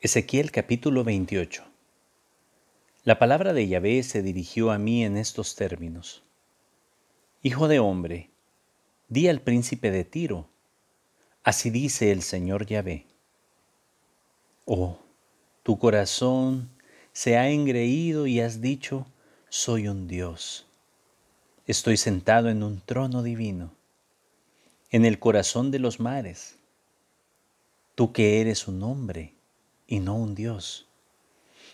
Ezequiel capítulo 28 La palabra de Yahvé se dirigió a mí en estos términos. Hijo de hombre, di al príncipe de Tiro, así dice el Señor Yahvé. Oh, tu corazón se ha engreído y has dicho, soy un Dios. Estoy sentado en un trono divino, en el corazón de los mares. Tú que eres un hombre, y no un Dios.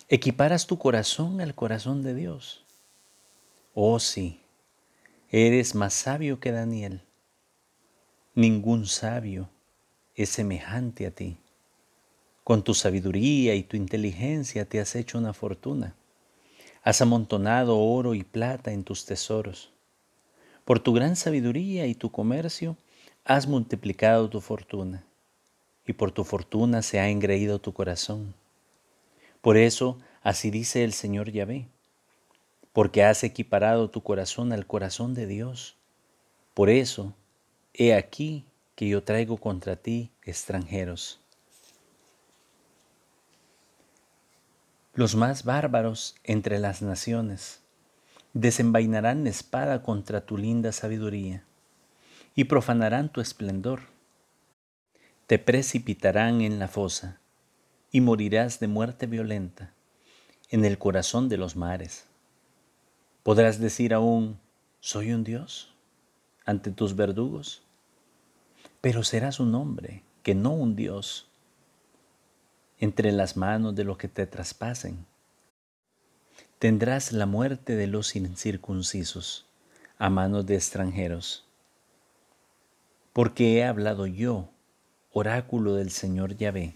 Equiparas tu corazón al corazón de Dios. Oh sí, eres más sabio que Daniel. Ningún sabio es semejante a ti. Con tu sabiduría y tu inteligencia te has hecho una fortuna. Has amontonado oro y plata en tus tesoros. Por tu gran sabiduría y tu comercio has multiplicado tu fortuna y por tu fortuna se ha engreído tu corazón. Por eso, así dice el Señor Yahvé, porque has equiparado tu corazón al corazón de Dios. Por eso, he aquí que yo traigo contra ti extranjeros. Los más bárbaros entre las naciones desenvainarán espada contra tu linda sabiduría y profanarán tu esplendor te precipitarán en la fosa y morirás de muerte violenta en el corazón de los mares. Podrás decir aún, soy un Dios ante tus verdugos, pero serás un hombre que no un Dios entre las manos de los que te traspasen. Tendrás la muerte de los incircuncisos a manos de extranjeros, porque he hablado yo oráculo del Señor Yahvé.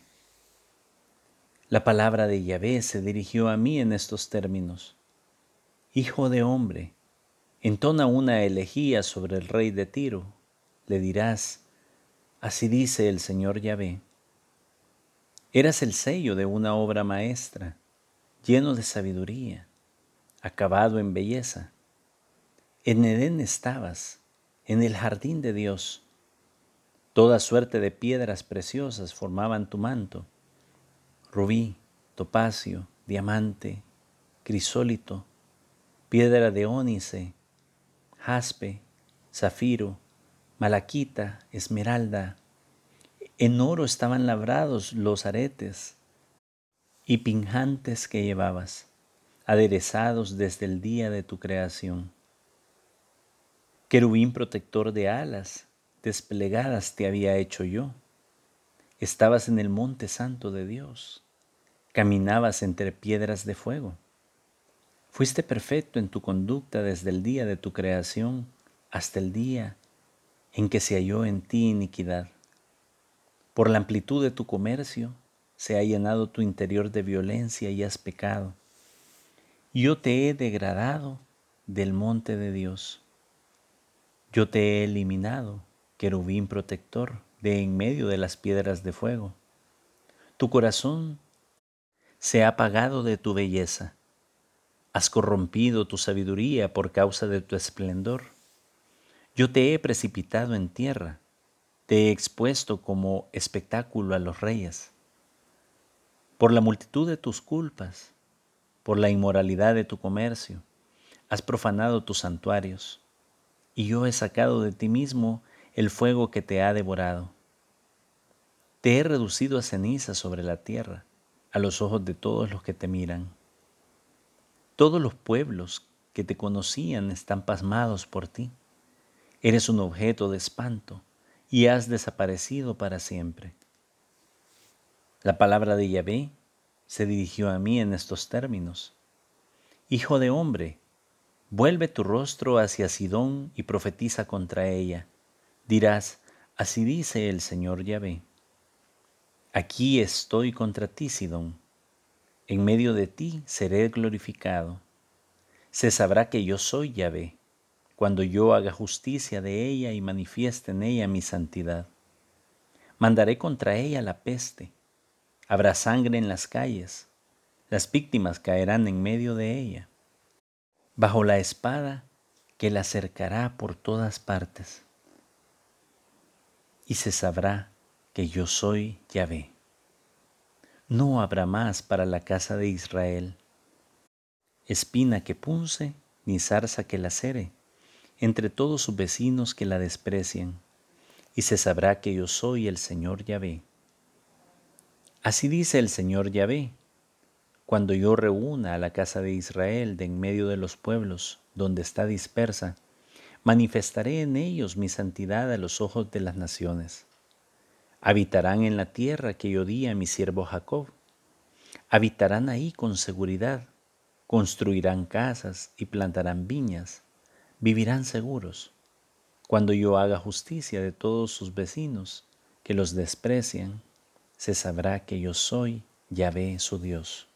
La palabra de Yahvé se dirigió a mí en estos términos. Hijo de hombre, entona una elegía sobre el rey de Tiro. Le dirás, así dice el Señor Yahvé. Eras el sello de una obra maestra, lleno de sabiduría, acabado en belleza. En Edén estabas, en el jardín de Dios Toda suerte de piedras preciosas formaban tu manto, rubí, topacio, diamante, crisólito, piedra de ónice, jaspe, zafiro, malaquita, esmeralda. En oro estaban labrados los aretes y pinjantes que llevabas, aderezados desde el día de tu creación. Querubín protector de alas, desplegadas te había hecho yo. Estabas en el monte santo de Dios, caminabas entre piedras de fuego. Fuiste perfecto en tu conducta desde el día de tu creación hasta el día en que se halló en ti iniquidad. Por la amplitud de tu comercio se ha llenado tu interior de violencia y has pecado. Yo te he degradado del monte de Dios. Yo te he eliminado querubín protector de en medio de las piedras de fuego. Tu corazón se ha apagado de tu belleza. Has corrompido tu sabiduría por causa de tu esplendor. Yo te he precipitado en tierra, te he expuesto como espectáculo a los reyes. Por la multitud de tus culpas, por la inmoralidad de tu comercio, has profanado tus santuarios, y yo he sacado de ti mismo el fuego que te ha devorado. Te he reducido a ceniza sobre la tierra, a los ojos de todos los que te miran. Todos los pueblos que te conocían están pasmados por ti. Eres un objeto de espanto y has desaparecido para siempre. La palabra de Yahvé se dirigió a mí en estos términos. Hijo de hombre, vuelve tu rostro hacia Sidón y profetiza contra ella Dirás, así dice el Señor Yahvé. Aquí estoy contra ti, Sidón. En medio de ti seré glorificado. Se sabrá que yo soy Yahvé, cuando yo haga justicia de ella y manifieste en ella mi santidad. Mandaré contra ella la peste. Habrá sangre en las calles. Las víctimas caerán en medio de ella. Bajo la espada que la cercará por todas partes y se sabrá que yo soy Yahvé. no habrá más para la casa de Israel. Espina que punce, ni zarza que lacere, entre todos sus vecinos que la desprecian, y se sabrá que yo soy el Señor Yahvé. Así dice el Señor Yahvé, cuando yo reúna a la casa de Israel de en medio de los pueblos donde está dispersa, manifestaré en ellos mi santidad a los ojos de las naciones. Habitarán en la tierra que yo di a mi siervo Jacob. Habitarán ahí con seguridad, construirán casas y plantarán viñas, vivirán seguros. Cuando yo haga justicia de todos sus vecinos que los desprecian, se sabrá que yo soy Yahvé su Dios.